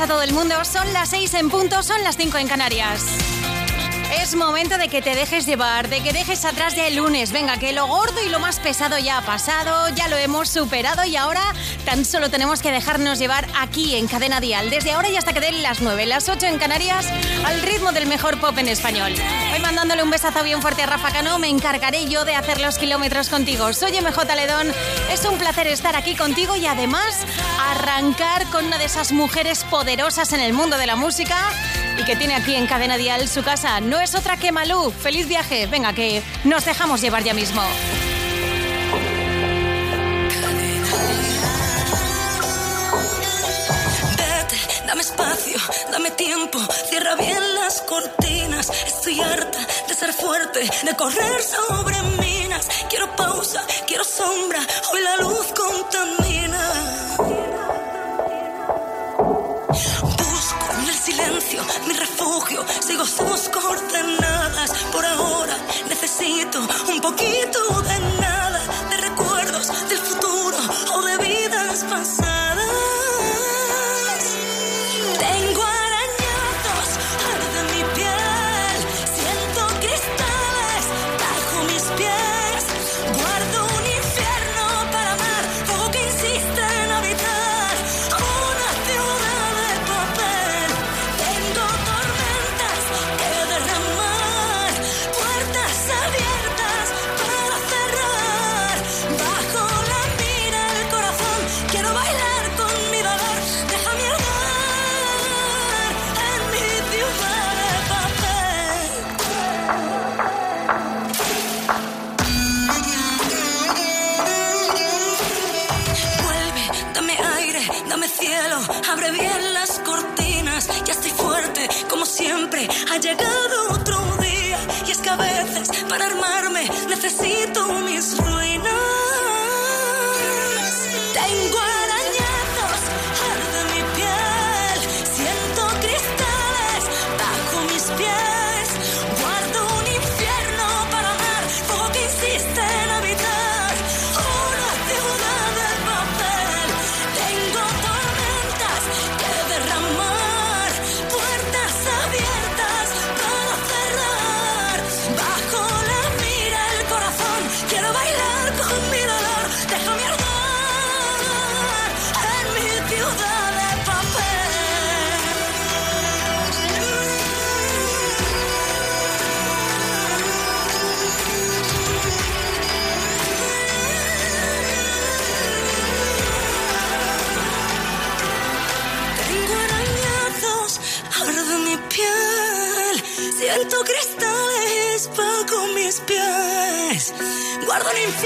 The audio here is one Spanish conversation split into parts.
a todo el mundo. Son las 6 en punto, son las 5 en Canarias. Es momento de que te dejes llevar, de que dejes atrás ya el lunes. Venga, que lo gordo y lo más pesado ya ha pasado, ya lo hemos superado y ahora tan solo tenemos que dejarnos llevar aquí en Cadena Dial. Desde ahora y hasta que den las 9, las 8 en Canarias, al ritmo del mejor pop en español. Hoy mandándole un besazo bien fuerte a Rafa Cano, me encargaré yo de hacer los kilómetros contigo. Soy MJ Ledón, es un placer estar aquí contigo y además arrancar con una de esas mujeres poderosas en el mundo de la música y que tiene aquí en Cadena Dial su casa. No es otra que Malú. Feliz viaje. Venga, que nos dejamos llevar ya mismo. Vete, dame espacio, dame tiempo, cierra bien las cortinas. Estoy harta de ser fuerte, de correr sobre minas. Quiero pausa, quiero sombra, hoy la luz contamina. Mi refugio, sigo sus coordenadas. Por ahora necesito un poquito de nada,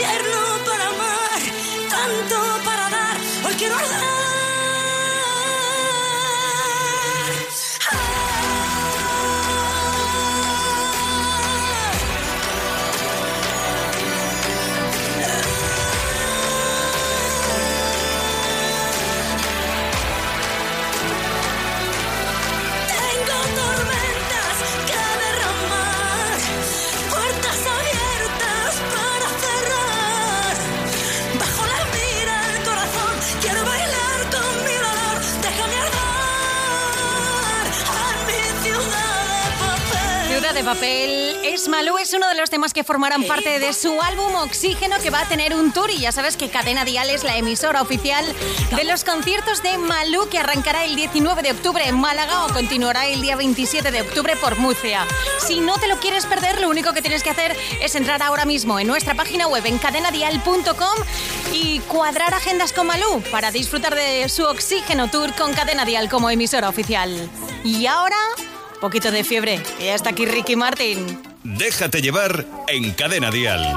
Ciğer papel. Es Malú, es uno de los temas que formarán parte de su álbum Oxígeno que va a tener un tour y ya sabes que Cadena Dial es la emisora oficial de los conciertos de Malú que arrancará el 19 de octubre en Málaga o continuará el día 27 de octubre por Murcia. Si no te lo quieres perder, lo único que tienes que hacer es entrar ahora mismo en nuestra página web en cadenadial.com y cuadrar agendas con Malú para disfrutar de su Oxígeno Tour con Cadena Dial como emisora oficial. Y ahora, poquito de fiebre, que ya está aquí Ricky Martin. Déjate llevar en Cadena Dial.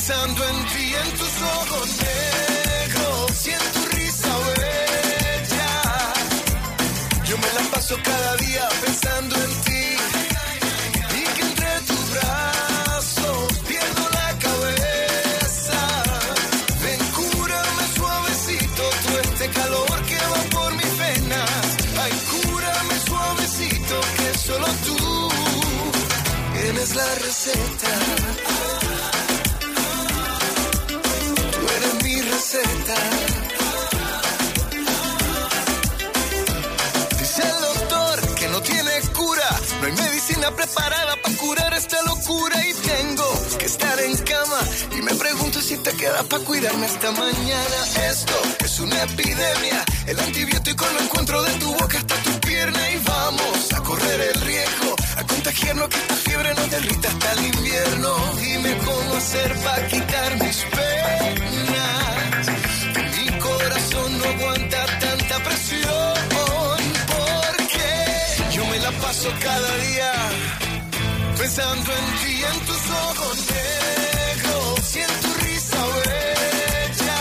pensando en ti, en tus ojos negros y en tu risa bella. Yo me la paso cada día pensando en ti y que entre tus brazos pierdo la cabeza. Ven, cúrame suavecito todo este calor que va por mis venas. Ay, cúrame suavecito que solo tú tienes la receta. Dice el doctor que no tiene cura. No hay medicina preparada para curar esta locura. Y tengo que estar en cama. Y me pregunto si te queda para cuidarme hasta mañana. Esto es una epidemia. El antibiótico lo encuentro de tu boca hasta tu pierna. Y vamos a correr el riesgo. A contagiarnos que esta fiebre nos derrita hasta el invierno. Dime cómo hacer para quitar mis penas. No aguanta tanta presión. Porque yo me la paso cada día pensando en ti, en tus ojos negros y en tu risa bella.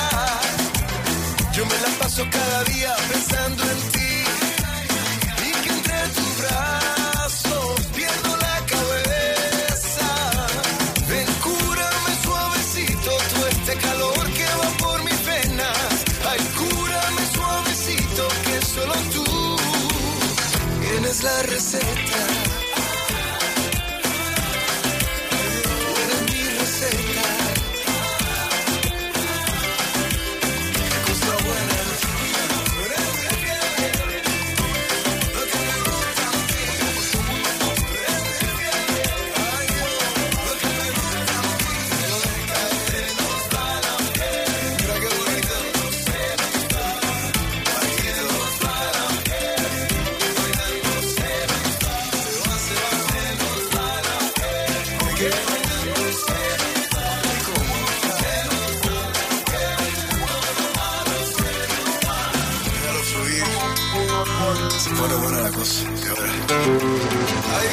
Yo me la paso cada día pensando en pone buena la cosa. Ay.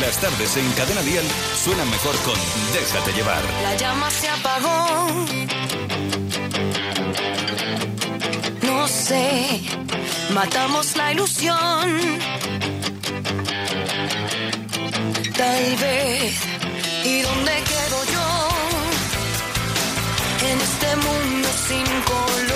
Las tardes en Cadena Dial suenan mejor con Déjate llevar. La llama se apagó. No sé, matamos la ilusión. Tal vez, ¿y dónde quedo mundo sin color,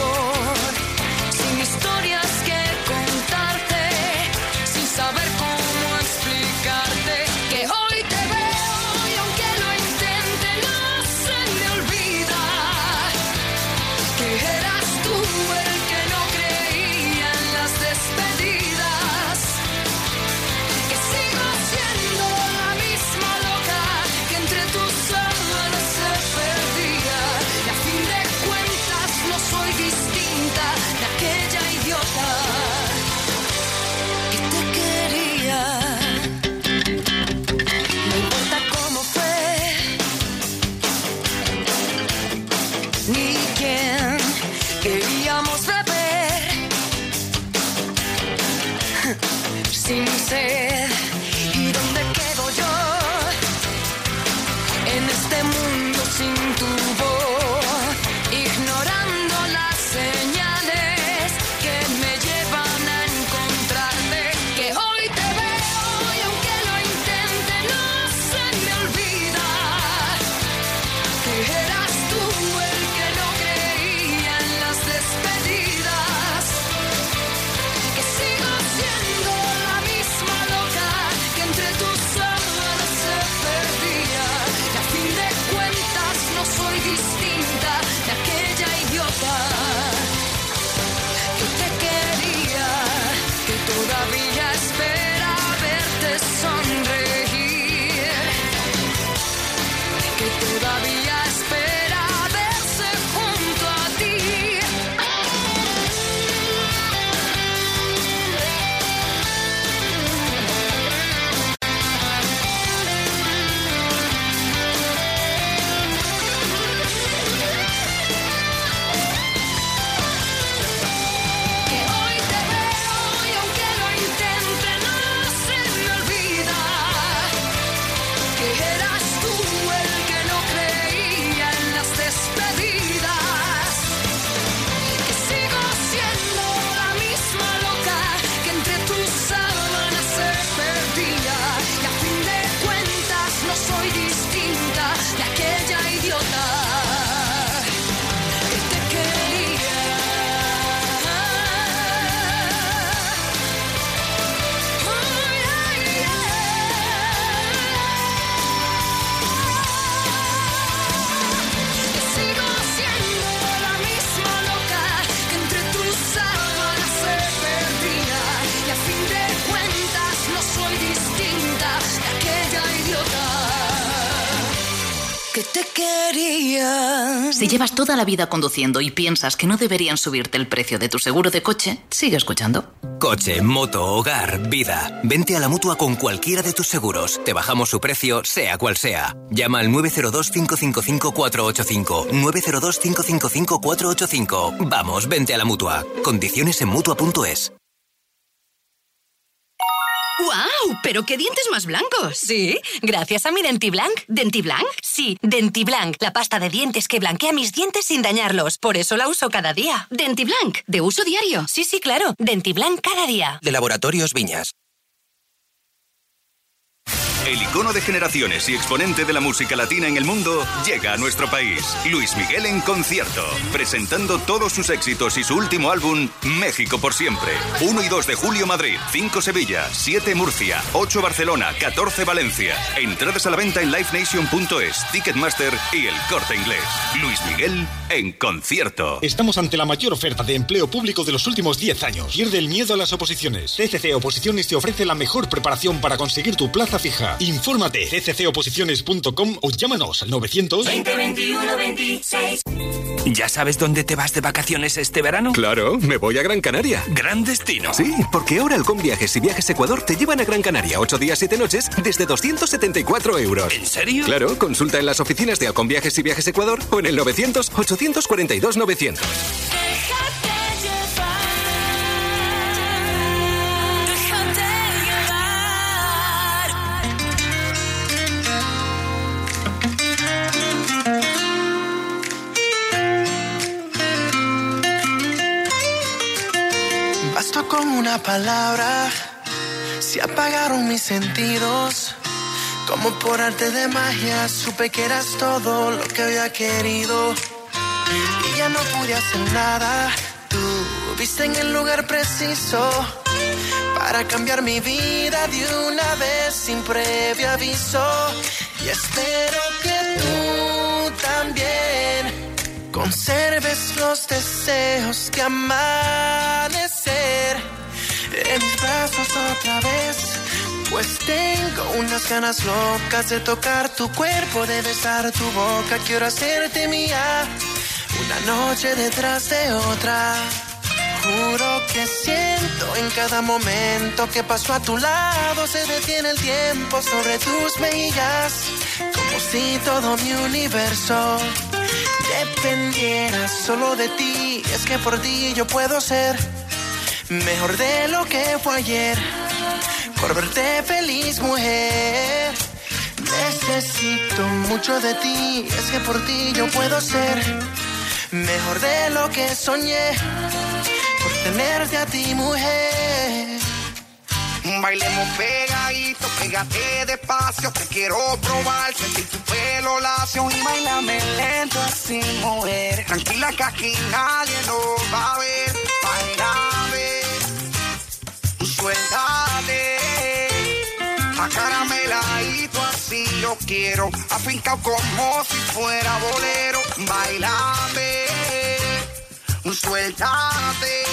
Llevas toda la vida conduciendo y piensas que no deberían subirte el precio de tu seguro de coche, sigue escuchando. Coche, moto, hogar, vida. Vente a la mutua con cualquiera de tus seguros. Te bajamos su precio, sea cual sea. Llama al 902-555-485. 902-555-485. Vamos, vente a la mutua. Condiciones en mutua.es. ¡Guau! ¡Pero qué dientes más blancos! Sí, gracias a mi Dentiblanc. ¿Dentiblanc? Sí, Dentiblanc, la pasta de dientes que blanquea mis dientes sin dañarlos. Por eso la uso cada día. ¿Dentiblanc? ¿De uso diario? Sí, sí, claro. Dentiblanc cada día. De Laboratorios Viñas. El icono de generaciones y exponente de la música latina en el mundo llega a nuestro país. Luis Miguel en concierto, presentando todos sus éxitos y su último álbum, México por siempre. 1 y 2 de julio Madrid, 5 Sevilla, 7 Murcia, 8 Barcelona, 14 Valencia. Entradas a la venta en livenation.es, Ticketmaster y el corte inglés. Luis Miguel en concierto. Estamos ante la mayor oferta de empleo público de los últimos 10 años. Pierde el miedo a las oposiciones. CCC Oposiciones te ofrece la mejor preparación para conseguir tu plaza fija. Infórmate cccoposiciones.com o llámanos al 900 26. ¿Ya sabes dónde te vas de vacaciones este verano? Claro, me voy a Gran Canaria. Gran destino. Sí, porque ahora con Viajes y Viajes Ecuador te llevan a Gran Canaria 8 días 7 noches desde 274 euros. ¿En serio? Claro, consulta en las oficinas de Alcon Viajes y Viajes Ecuador o en el 900 842 900. Con una palabra, se apagaron mis sentidos. Como por arte de magia supe que eras todo lo que había querido. Y ya no pude hacer nada, tú viste en el lugar preciso. Para cambiar mi vida de una vez sin previo aviso. Y espero que tú también conserves los deseos que amanecer en mis brazos otra vez. Pues tengo unas ganas locas de tocar tu cuerpo, de besar tu boca. Quiero hacerte mía una noche detrás de otra. Juro que siento en cada momento que paso a tu lado se detiene el tiempo sobre tus mejillas, como si todo mi universo dependiera solo de ti. Es que por ti yo puedo ser mejor de lo que fue ayer, por verte feliz mujer. Necesito mucho de ti, es que por ti yo puedo ser mejor de lo que soñé, por tenerte a ti mujer. Bailemos pegadito, pégate despacio, te quiero probar, sentir tu pelo lacio y bailame lento así, mujer. Tranquila que aquí nadie nos va a ver, bailame, suéltate, acarameladito así yo quiero, afincado como si fuera bolero, bailame, suéltate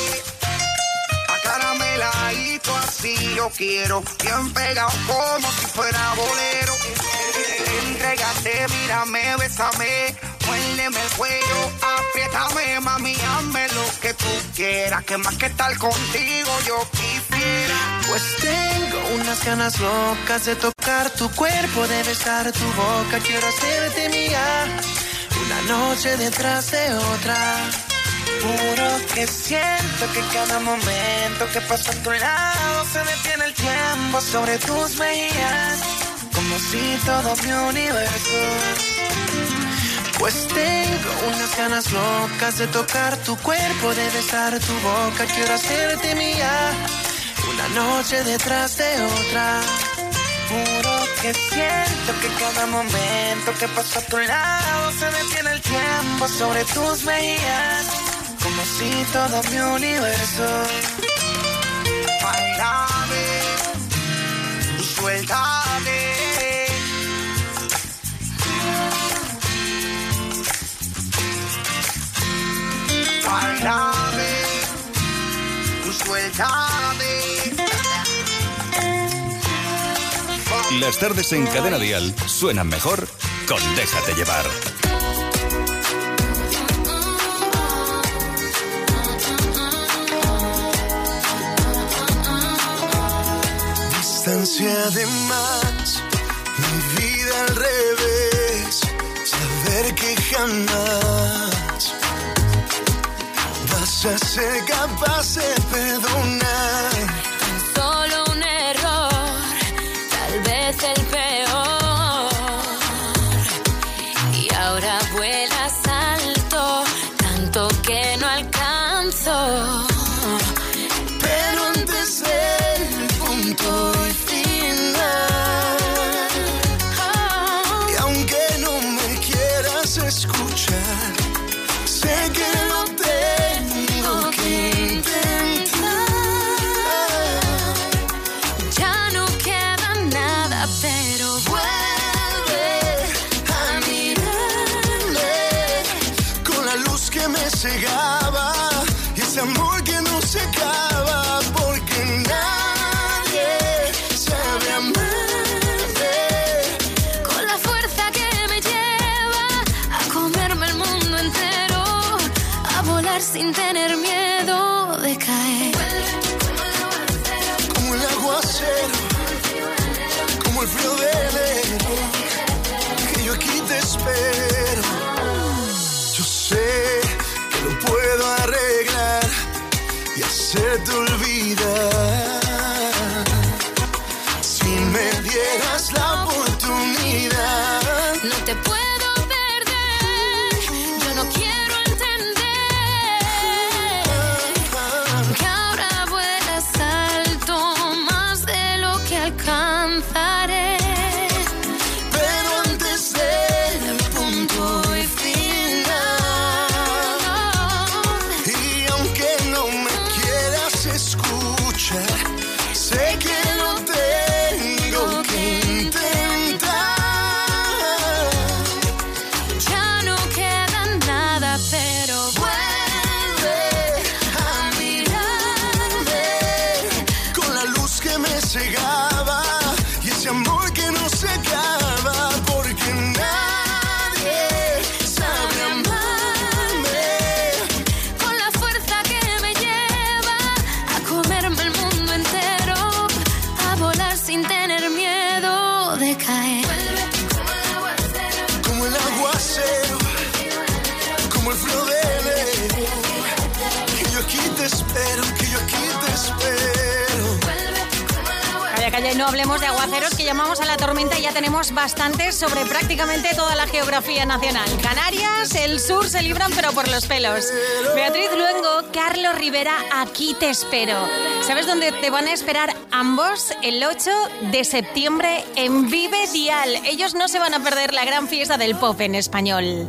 carameladito así yo quiero, bien pegado como si fuera bolero. Entrégate, mírame, bésame, muérdeme el cuello, apriétame, mami, hazme lo que tú quieras, que más que estar contigo yo quisiera. Pues tengo unas ganas locas de tocar tu cuerpo, de besar tu boca, quiero hacerte mía, una noche detrás de otra. Juro que siento que cada momento que paso a tu lado se detiene el tiempo sobre tus mejillas, como si todo mi universo. Pues tengo unas ganas locas de tocar tu cuerpo, de besar tu boca, quiero hacerte mía, una noche detrás de otra. Juro que siento que cada momento que paso a tu lado se detiene el tiempo sobre tus mejillas como si todo mi universo bailame, suéltame. Las tardes en Cadena Dial suenan mejor con Déjate llevar. Distancia de más, mi vida al revés, saber que jamás vas a ser capaz de perdonar. Hablemos de aguaceros que llamamos a la tormenta y ya tenemos bastantes sobre prácticamente toda la geografía nacional. Canarias, el sur se libran pero por los pelos. Beatriz Luengo, Carlos Rivera, aquí te espero. ¿Sabes dónde te van a esperar ambos? El 8 de septiembre en Vive Dial. Ellos no se van a perder la gran fiesta del pop en español.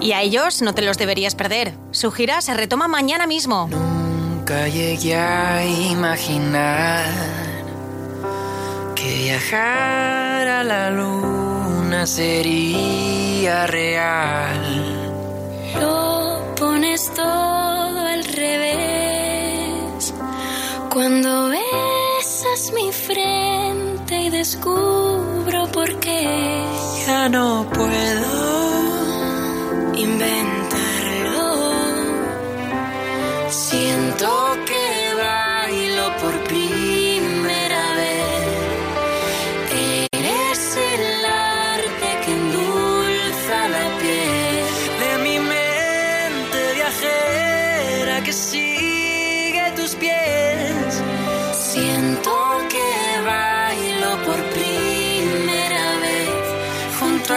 Y a ellos no te los deberías perder. Su gira se retoma mañana mismo. Nunca llegué a imaginar viajar a la luna sería real. Lo pones todo al revés. Cuando besas mi frente y descubro por qué Ya no puedo inventarlo. Siento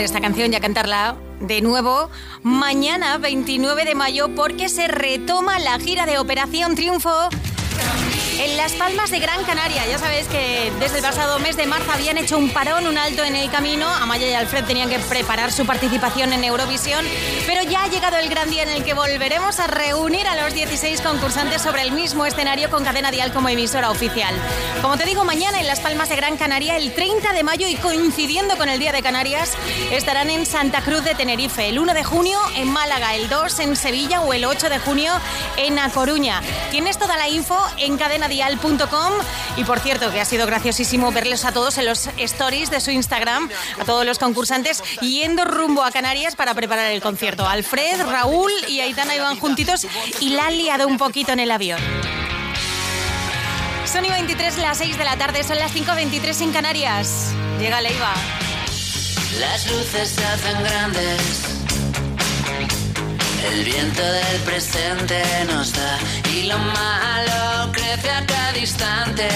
esta canción y a cantarla de nuevo mañana 29 de mayo porque se retoma la gira de Operación Triunfo en Las Palmas de Gran Canaria. Ya sabéis que desde el pasado mes de marzo habían hecho un parón, un alto en el camino. Amaya y Alfred tenían que preparar su participación en Eurovisión, pero ya ha llegado el gran día en el que volveremos a reunir a los 16 concursantes sobre el mismo escenario con Cadena Dial como emisora oficial. Como te digo, mañana en Las Palmas de Gran Canaria, el 30 de mayo y coincidiendo con el Día de Canarias, estarán en Santa Cruz de Tenerife, el 1 de junio en Málaga, el 2 en Sevilla o el 8 de junio en A Coruña. Tienes toda la info en Cadena y por cierto que ha sido graciosísimo verles a todos en los stories de su Instagram, a todos los concursantes yendo rumbo a Canarias para preparar el concierto. Alfred, Raúl y Aitana iban juntitos y la han liado un poquito en el avión. Son y 23, las 6 de la tarde, son las 5.23 en Canarias. Llega Leiva. Las luces se hacen grandes el viento del presente nos da y lo malo crece a cada instante.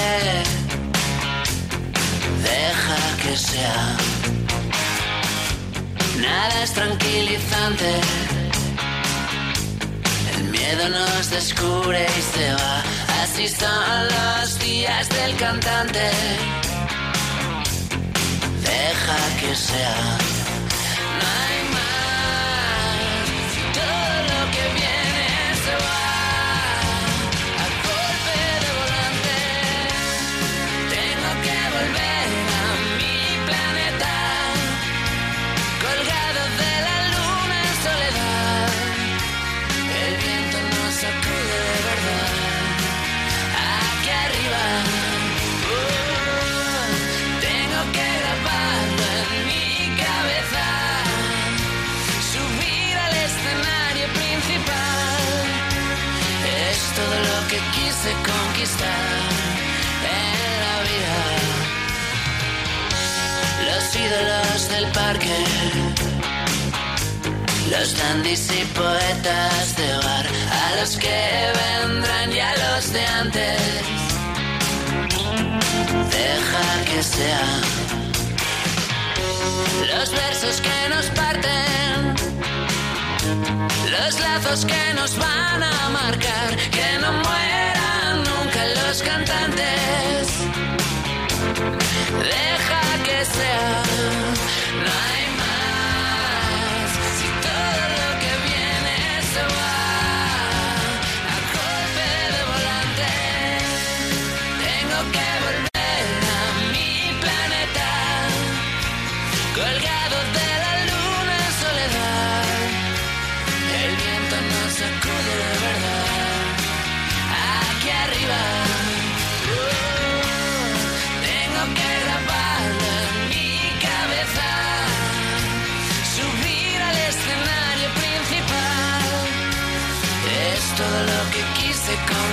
Deja que sea. Nada es tranquilizante. El miedo nos descubre y se va. Así son los días del cantante. Deja que sea. En la vida. Los ídolos del parque, los dandis y poetas de bar, a los que vendrán ya los de antes. Deja que sea los versos que nos parten los lazos que nos van a marcar, que no los cantantes. Deja que sea, no hay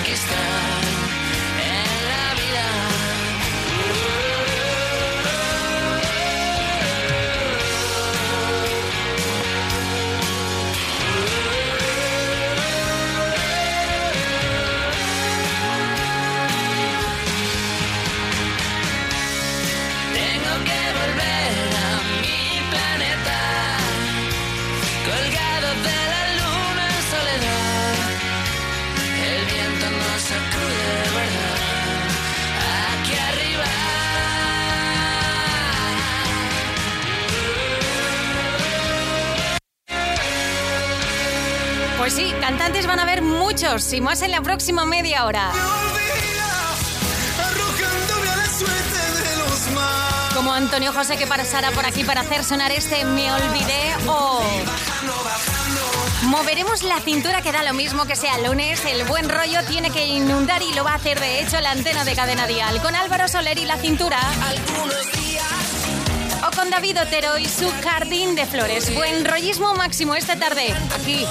que estás. antes van a haber muchos y más en la próxima media hora. Como Antonio José que pasará por aquí para hacer sonar este Me Olvidé o... Moveremos la cintura que da lo mismo que sea lunes, el buen rollo tiene que inundar y lo va a hacer de hecho la antena de cadena dial. Con Álvaro Soler y la cintura. O con David Otero y su jardín de flores. Buen rollismo máximo esta tarde, aquí.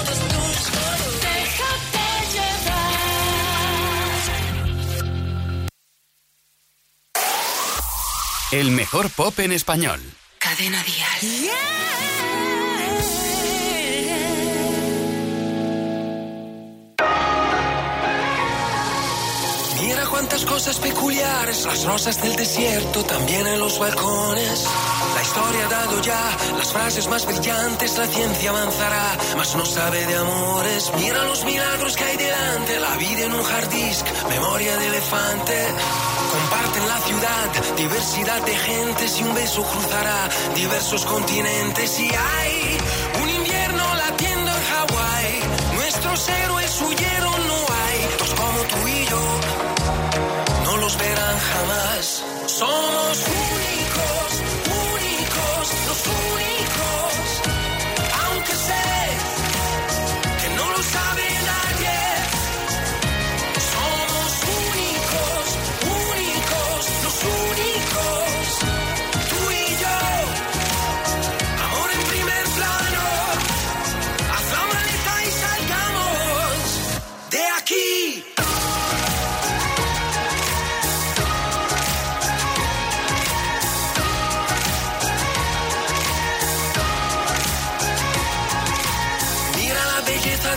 El mejor pop en español. Cadena dial. Mira cuántas cosas peculiares, las rosas del desierto, también en los balcones. La historia ha dado ya las frases más brillantes, la ciencia avanzará, mas no sabe de amores. Mira los milagros que hay delante, la vida en un hard disk, memoria de elefante. Comparten la ciudad, diversidad de gentes y un beso cruzará diversos continentes. Y hay un invierno latiendo en Hawái, nuestros héroes huyeron, no hay dos como tú y yo no los verán jamás. Somos únicos, únicos, los únicos. Aunque sé que no lo sabe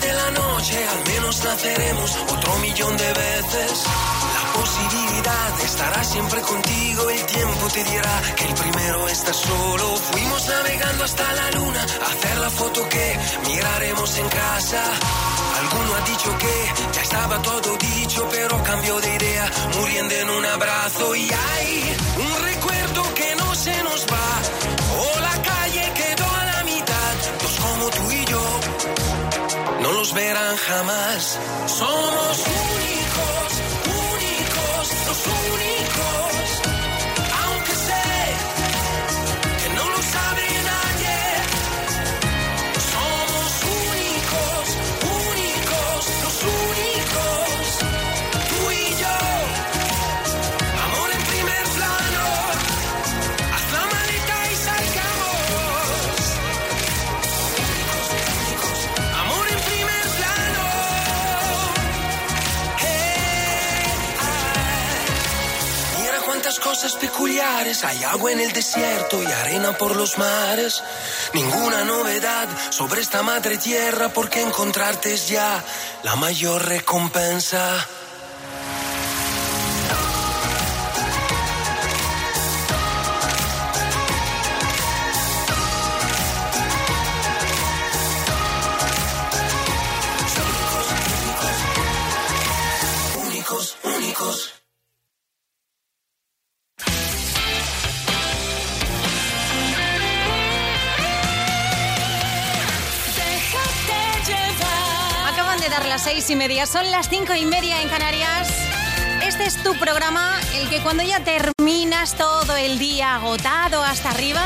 de la noche, al menos naceremos otro millón de veces. La posibilidad estará siempre contigo, el tiempo te dirá que el primero está solo. Fuimos navegando hasta la luna, a hacer la foto que miraremos en casa. Alguno ha dicho que ya estaba todo dicho, pero cambió de idea, muriendo en un abrazo. Y hay un recuerdo que no se nos va, no los verán jamás. Somos únicos, únicos, los únicos. Peculiares. Hay agua en el desierto y arena por los mares. Ninguna novedad sobre esta madre tierra porque encontrarte es ya la mayor recompensa. Y media, son las cinco y media en Canarias. Este es tu programa, el que cuando ya terminas todo el día agotado hasta arriba,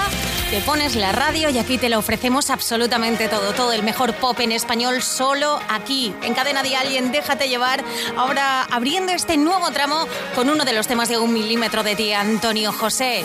te pones la radio y aquí te lo ofrecemos absolutamente todo, todo el mejor pop en español solo aquí, en Cadena Dial y en Déjate Llevar. Ahora abriendo este nuevo tramo con uno de los temas de un milímetro de ti, Antonio José.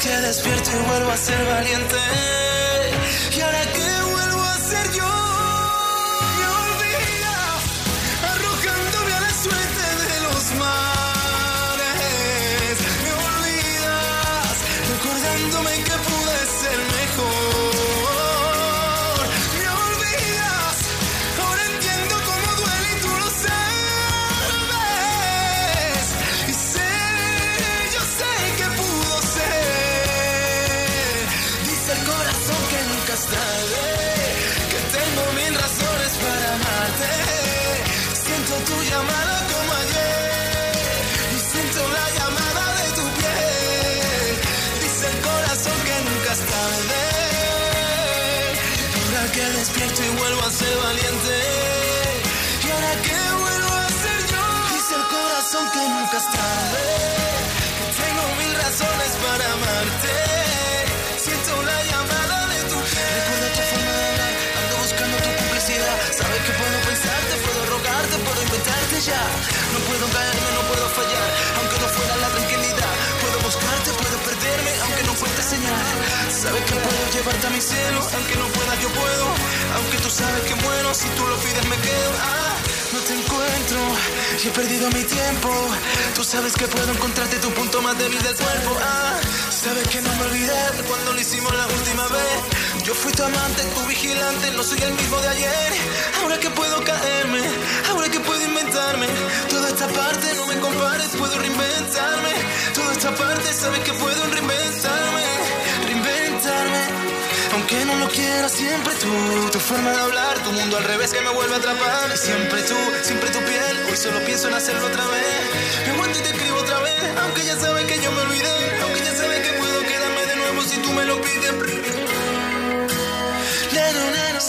que despierto y vuelvo a ser valiente,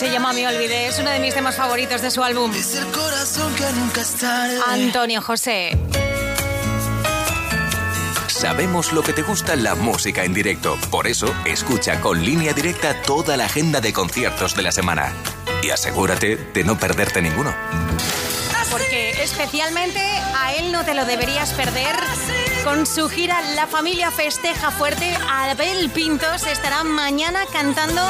Se llama Me Olvidé, es uno de mis temas favoritos de su álbum. Es el corazón que nunca es tarde. Antonio José. Sabemos lo que te gusta la música en directo. Por eso, escucha con línea directa toda la agenda de conciertos de la semana. Y asegúrate de no perderte ninguno. Porque especialmente a él no te lo deberías perder. Con su gira La Familia Festeja Fuerte, Abel Pintos estará mañana cantando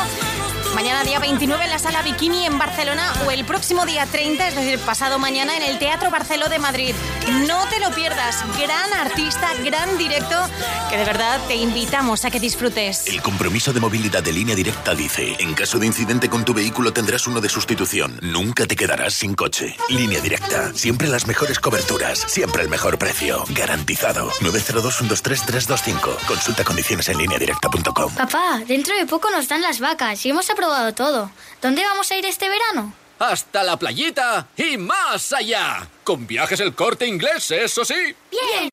Mañana día 29 en la Sala Bikini en Barcelona o el próximo día 30, es decir, pasado mañana en el Teatro Barceló de Madrid. No te lo pierdas, gran artista, gran directo, que de verdad te invitamos a que disfrutes. El compromiso de movilidad de línea directa dice, en caso de incidente con tu vehículo tendrás uno de sustitución. Nunca te quedarás sin coche. Línea directa, siempre las mejores coberturas, siempre el mejor precio, garantizado. 902-123-325. Consulta condiciones en línea directa.com. Papá, dentro de poco nos dan las vacas y hemos todo. ¿Dónde vamos a ir este verano? Hasta la playita y más allá. Con viajes el corte inglés, eso sí. Bien.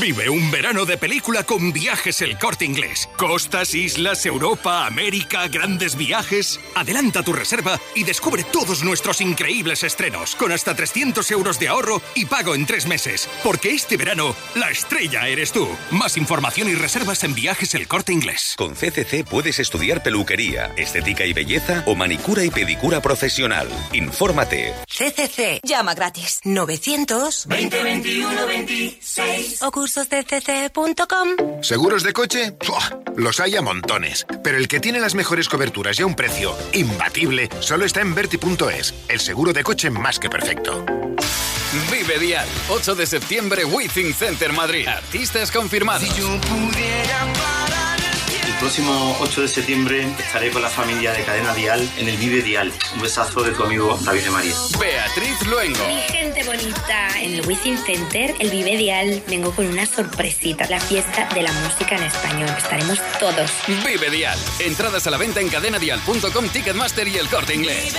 Vive un verano de película con viajes el corte inglés. Costas, islas, Europa, América, grandes viajes. Adelanta tu reserva y descubre todos nuestros increíbles estrenos con hasta 300 euros de ahorro y pago en tres meses. Porque este verano, la estrella eres tú. Más información y reservas en viajes el corte inglés. Con CCC puedes estudiar peluquería, estética y belleza o manicura y pedicura profesional. Infórmate. CCC. Llama gratis. 900 20 21 26 o cursosdecc.com. ¿Seguros de coche? ¡Puah! Los hay a montones. Pero el que tiene las mejores coberturas y a un precio imbatible solo está en Verti.es, el seguro de coche más que perfecto. Vive Dial, 8 de septiembre, Withing Center Madrid. Artistas confirmados. El próximo 8 de septiembre estaré con la familia de Cadena Dial en el Vive Dial. Un besazo de tu amigo David de María. Beatriz Luengo. Mi gente bonita, en el Within Center, el Vive Dial, vengo con una sorpresita. La fiesta de la música en español. Estaremos todos. Vive Dial. Entradas a la venta en cadenadial.com, Ticketmaster y el corte inglés.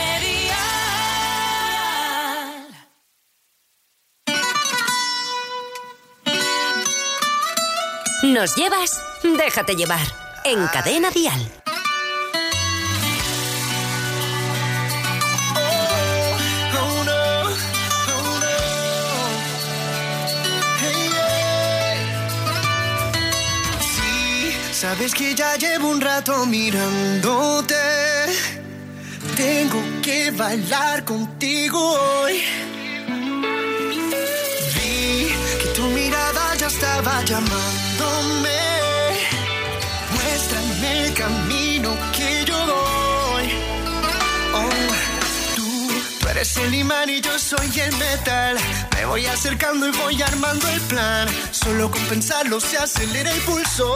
Nos llevas, déjate llevar. En Cadena Dial. Sabes que ya llevo un rato mirándote. Tengo que bailar contigo hoy. Vi que tu mirada ya estaba llamándome. El camino que yo voy. Oh, tú, tú eres el imán y yo soy el metal. Me voy acercando y voy armando el plan. Solo con pensarlo se acelera el pulso.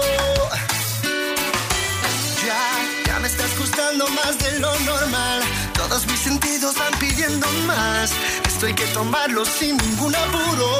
Ya, ya me estás gustando más de lo normal. Todos mis sentidos van pidiendo más. Esto hay que tomarlo sin ningún apuro.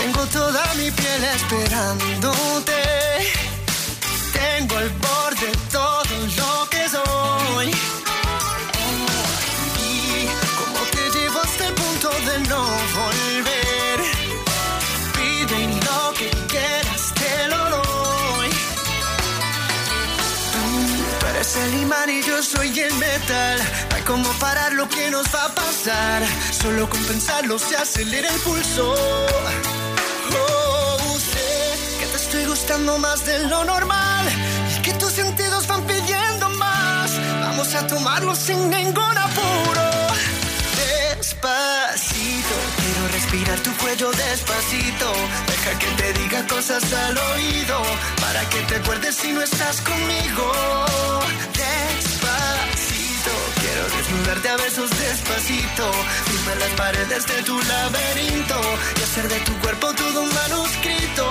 Tengo toda mi piel esperándote. Tengo al borde todo lo que soy. Y como te llevo hasta el punto de no volver. Pide lo que quieras, te lo doy. Tú eres el imán y yo soy el metal. No hay como parar lo que nos va a pasar. Solo con pensarlo se acelera el pulso. Más de lo normal. Y que tus sentidos van pidiendo más. Vamos a tomarlo sin ningún apuro. Despacito, quiero respirar tu cuello despacito. Deja que te diga cosas al oído, para que te acuerdes si no estás conmigo. Despacito, quiero desnudarte a besos despacito. Firma las paredes de tu laberinto y hacer de tu cuerpo todo un manuscrito.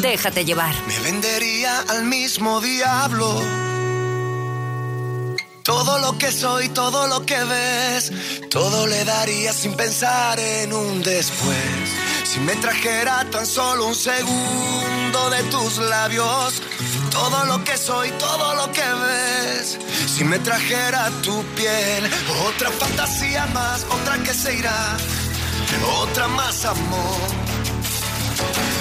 Déjate llevar. Me vendería al mismo diablo. Todo lo que soy, todo lo que ves, todo le daría sin pensar en un después. Si me trajera tan solo un segundo de tus labios, todo lo que soy, todo lo que ves. Si me trajera tu piel, otra fantasía más, otra que se irá, otra más amor.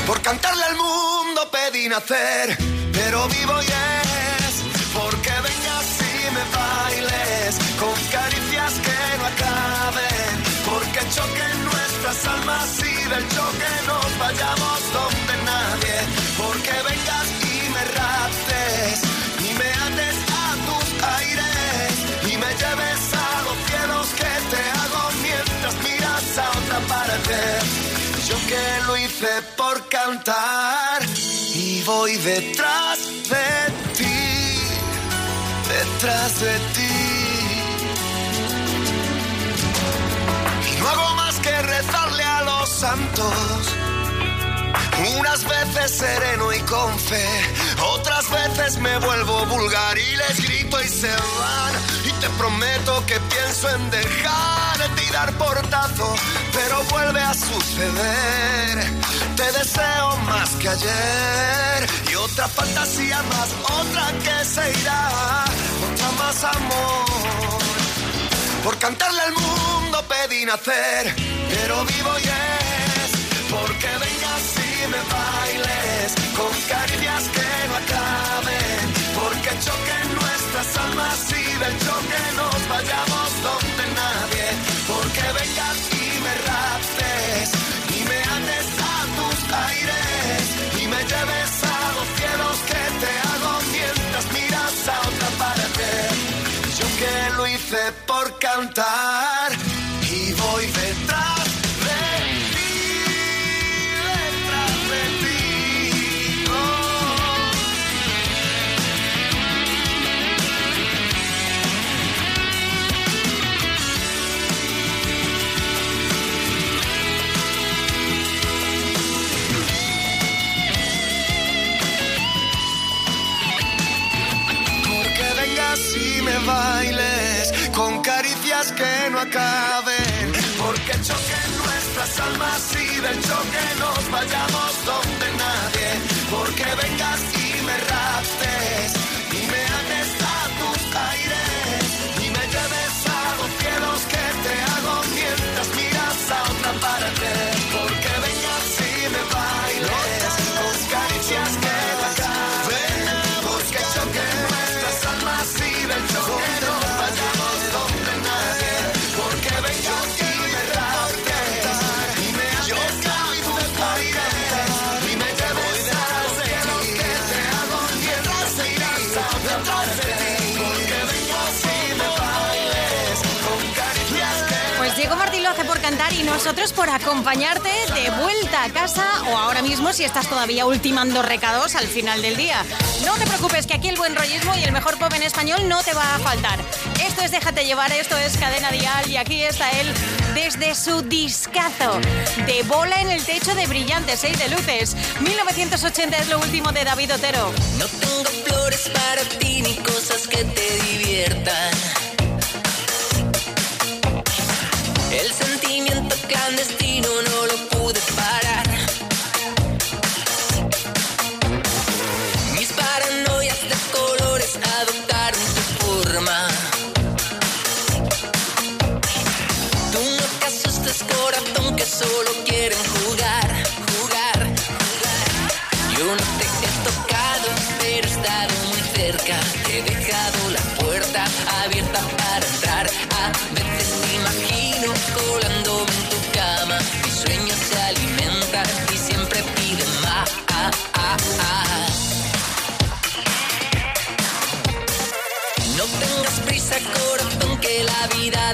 Por cantarle al mundo pedí nacer, pero vivo y es. Porque vengas y me bailes con caricias que no acaben, porque choquen nuestras almas y del choque nos vayamos donde nadie, porque vengas y Que lo hice por cantar y voy detrás de ti, detrás de ti. Y no hago más que rezarle a los santos Unas veces sereno y con fe, otras veces me vuelvo vulgar y les grito y se van. Y te prometo que pienso en dejar y dar portazo, pero vuelve a suceder. Te deseo más que ayer y otra fantasía más, otra que se irá, otra más amor. Por cantarle al mundo pedí nacer, pero vivo y bailes con caricias que no acaben, porque choquen nuestras almas y del choque nos vayamos donde nadie, porque vengas y me raptes y me ates a tus aires y me lleves a los cielos que te hago mientras miras a otra parte. Yo que lo hice por cantar que no acaben. Porque choquen nuestras almas y del choque nos vayamos donde nosotros por acompañarte de vuelta a casa o ahora mismo si estás todavía ultimando recados al final del día. No te preocupes que aquí el buen rollismo y el mejor pop en español no te va a faltar. Esto es Déjate llevar, esto es Cadena Dial y aquí está él desde su discazo de bola en el techo de brillantes y de luces. 1980 es lo último de David Otero. No tengo flores para ti ni cosas que te diviertan. Clandestino no lo pude parar. Mis paranoias de colores adoptaron tu forma. Tú no te asustes corazón que solo quieren jugar, jugar, jugar. Yo no te he tocado, pero he estado muy cerca. He dejado la puerta abierta para vida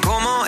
como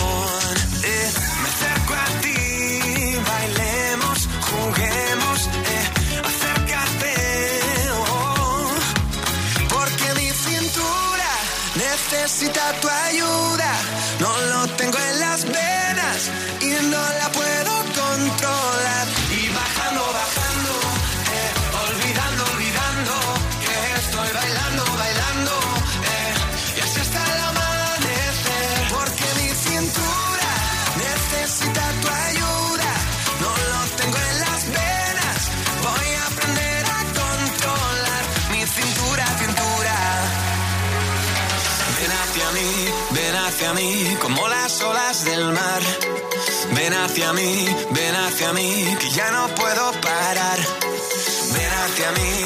necesitas. Ven hacia mí, ven hacia mí, que ya no puedo parar. Ven hacia mí.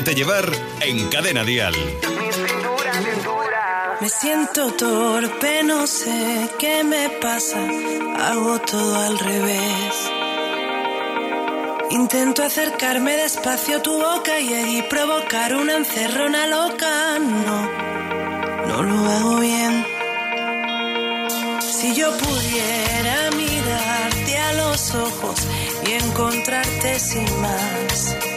Llevar en Cadena Dial. Me siento torpe, no sé qué me pasa, hago todo al revés. Intento acercarme despacio a tu boca y allí provocar una encerrona loca. No, no lo hago bien. Si yo pudiera mirarte a los ojos y encontrarte sin más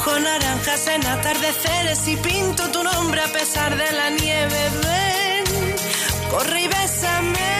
Dibujo naranjas en atardeceres y pinto tu nombre a pesar de la nieve. Ven, corre y bésame.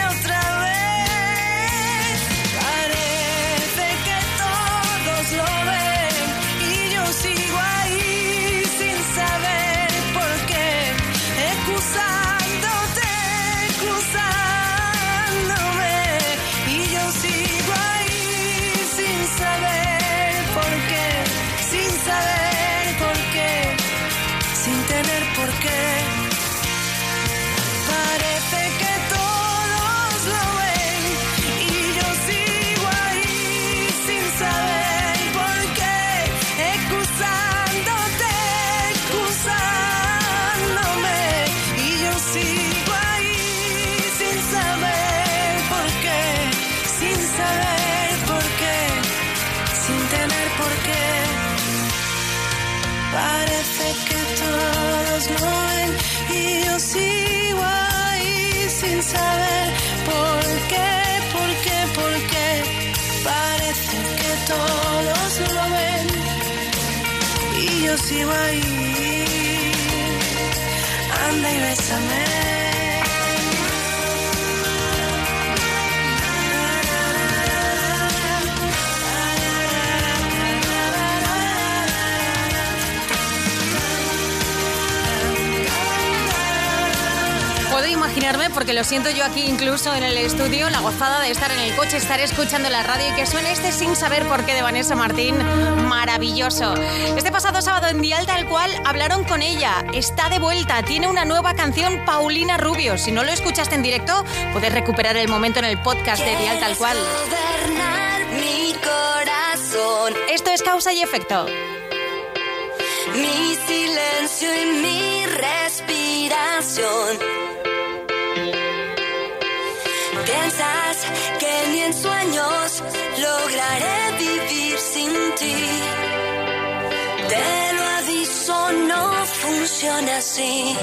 y sigo ahí. Anda y bésame. Porque lo siento yo aquí incluso en el estudio, la gozada de estar en el coche, estar escuchando la radio y que suene este sin saber por qué de Vanessa Martín. Maravilloso. Este pasado sábado en Dial Tal Cual hablaron con ella. Está de vuelta, tiene una nueva canción, Paulina Rubio. Si no lo escuchaste en directo, puedes recuperar el momento en el podcast de Dial Tal Cual. mi corazón. Esto es causa y efecto. Mi silencio y mi respiración. Piensas que ni en sueños lograré vivir sin ti. Te lo aviso, no funciona así.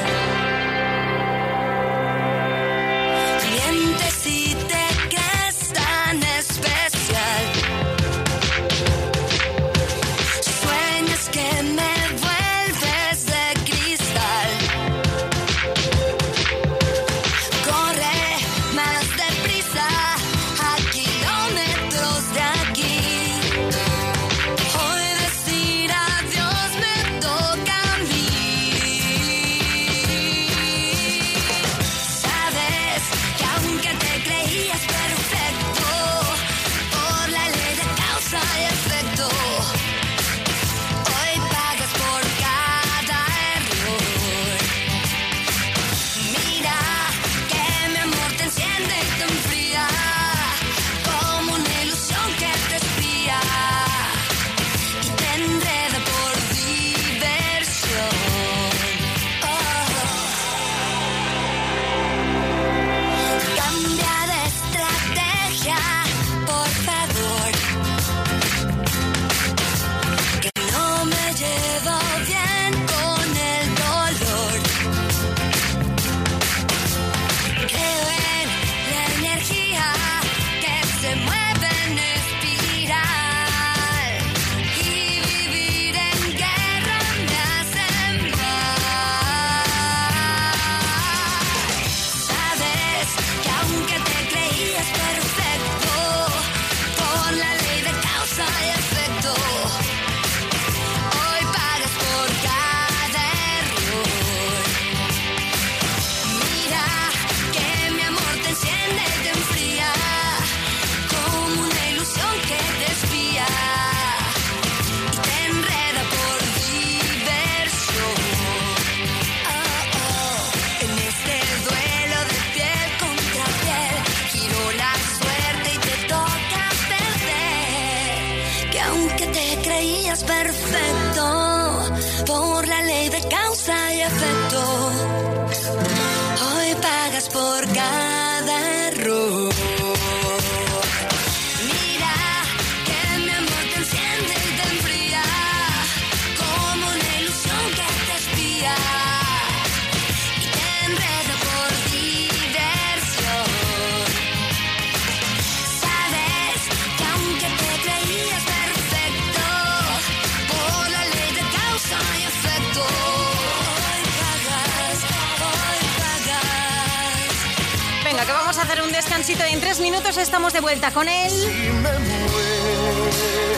Y en tres minutos estamos de vuelta con él.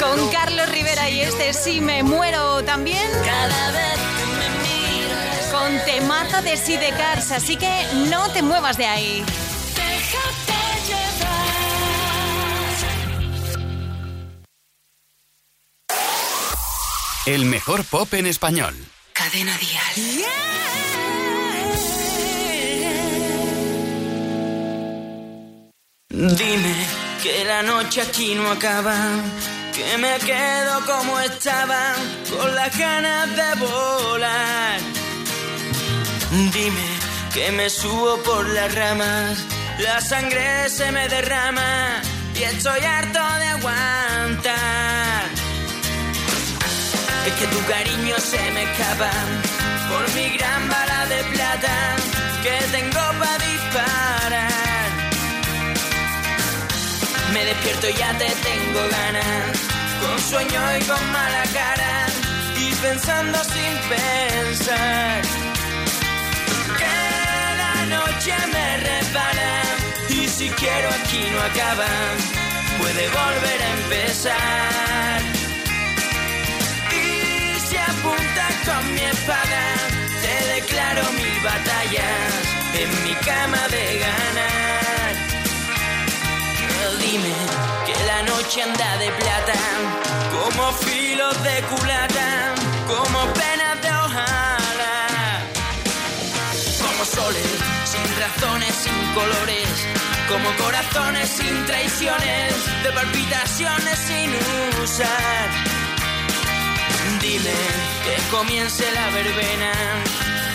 Con Carlos Rivera y este Si me muero también. Cada vez que me miras, Con temazo de Si de Cars, así que no te muevas de ahí. déjate llevar. El mejor pop en español. Cadena Dial. Dime que la noche aquí no acaba, que me quedo como estaba, con las ganas de volar. Dime que me subo por las ramas, la sangre se me derrama y estoy harto de aguantar. Es que tu cariño se me escapa por mi gran bala de plata que tengo despierto y ya te tengo ganas, con sueño y con mala cara, y pensando sin pensar. La noche me repara, y si quiero aquí no acaba, puede volver a empezar. Y si apuntas con mi espada, te declaro mil batallas en mi cama de ganar. Anda de plata, como filos de culata, como penas de hojalá, como soles sin razones, sin colores, como corazones sin traiciones, de palpitaciones sin usar. Dime que comience la verbena,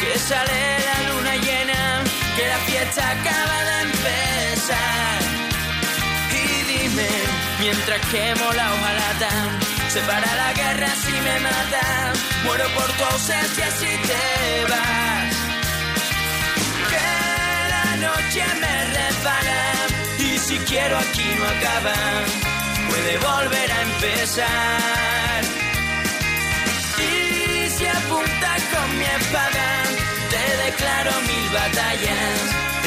que sale la luna llena, que la fiesta acaba de empezar. Y dime, mientras quemo la hojalata, se para la guerra si me mata, muero por tu ausencia si te vas. Que la noche me repara, y si quiero aquí no acaba, puede volver a empezar. Y si apuntas con mi espada, te declaro mil batallas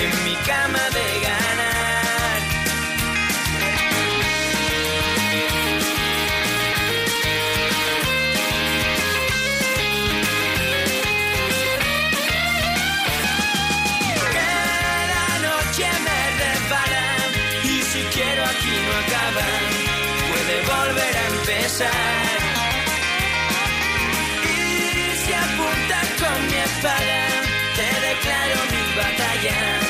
en mi cama de ganar. Empezar. Y si apuntas con mi espada, te declaro mil batallas